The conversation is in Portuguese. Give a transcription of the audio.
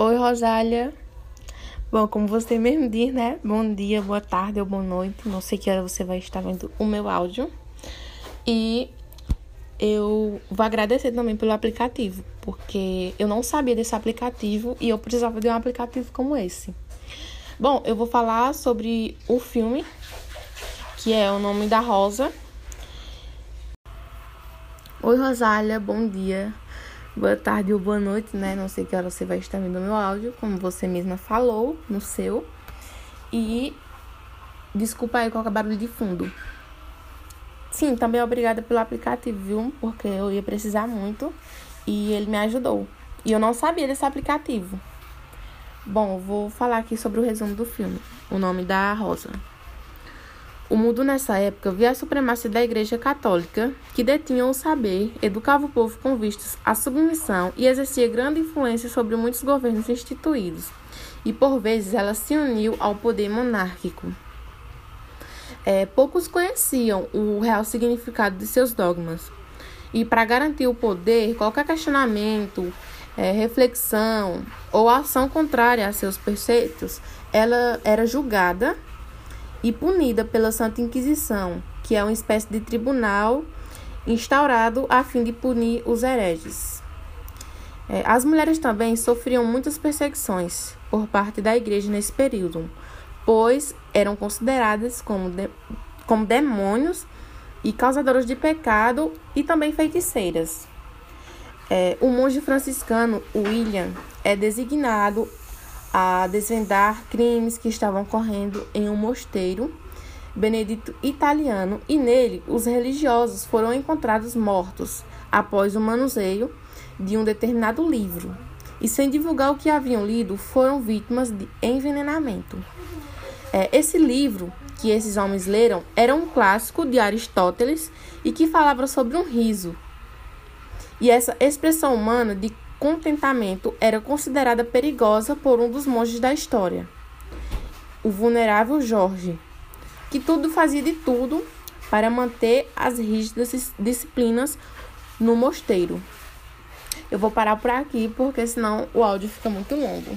Oi, Rosália. Bom, como você mesmo diz, né? Bom dia, boa tarde ou boa noite. Não sei que hora você vai estar vendo o meu áudio. E eu vou agradecer também pelo aplicativo, porque eu não sabia desse aplicativo e eu precisava de um aplicativo como esse. Bom, eu vou falar sobre o filme, que é O Nome da Rosa. Oi, Rosália, bom dia boa tarde ou boa noite, né? Não sei que hora você vai estar vendo meu áudio, como você mesma falou no seu. E desculpa aí qualquer barulho de fundo. Sim, também obrigada pelo aplicativo, viu? Porque eu ia precisar muito e ele me ajudou. E eu não sabia desse aplicativo. Bom, vou falar aqui sobre o resumo do filme. O nome da Rosa. O mundo nessa época via a supremacia da Igreja Católica, que detinha o saber, educava o povo com vistas à submissão e exercia grande influência sobre muitos governos instituídos, e por vezes ela se uniu ao poder monárquico. É, poucos conheciam o real significado de seus dogmas, e para garantir o poder, qualquer questionamento, é, reflexão ou ação contrária a seus preceitos, ela era julgada e punida pela Santa Inquisição, que é uma espécie de tribunal instaurado a fim de punir os hereges. É, as mulheres também sofriam muitas perseguições por parte da igreja nesse período, pois eram consideradas como, de, como demônios e causadoras de pecado e também feiticeiras. É, o monge franciscano William é designado a desvendar crimes que estavam ocorrendo em um mosteiro benedito italiano e nele os religiosos foram encontrados mortos após o manuseio de um determinado livro e sem divulgar o que haviam lido foram vítimas de envenenamento. É, esse livro que esses homens leram era um clássico de Aristóteles e que falava sobre um riso. E essa expressão humana de contentamento era considerada perigosa por um dos monges da história, o vulnerável Jorge, que tudo fazia de tudo para manter as rígidas disciplinas no mosteiro. Eu vou parar por aqui porque senão o áudio fica muito longo.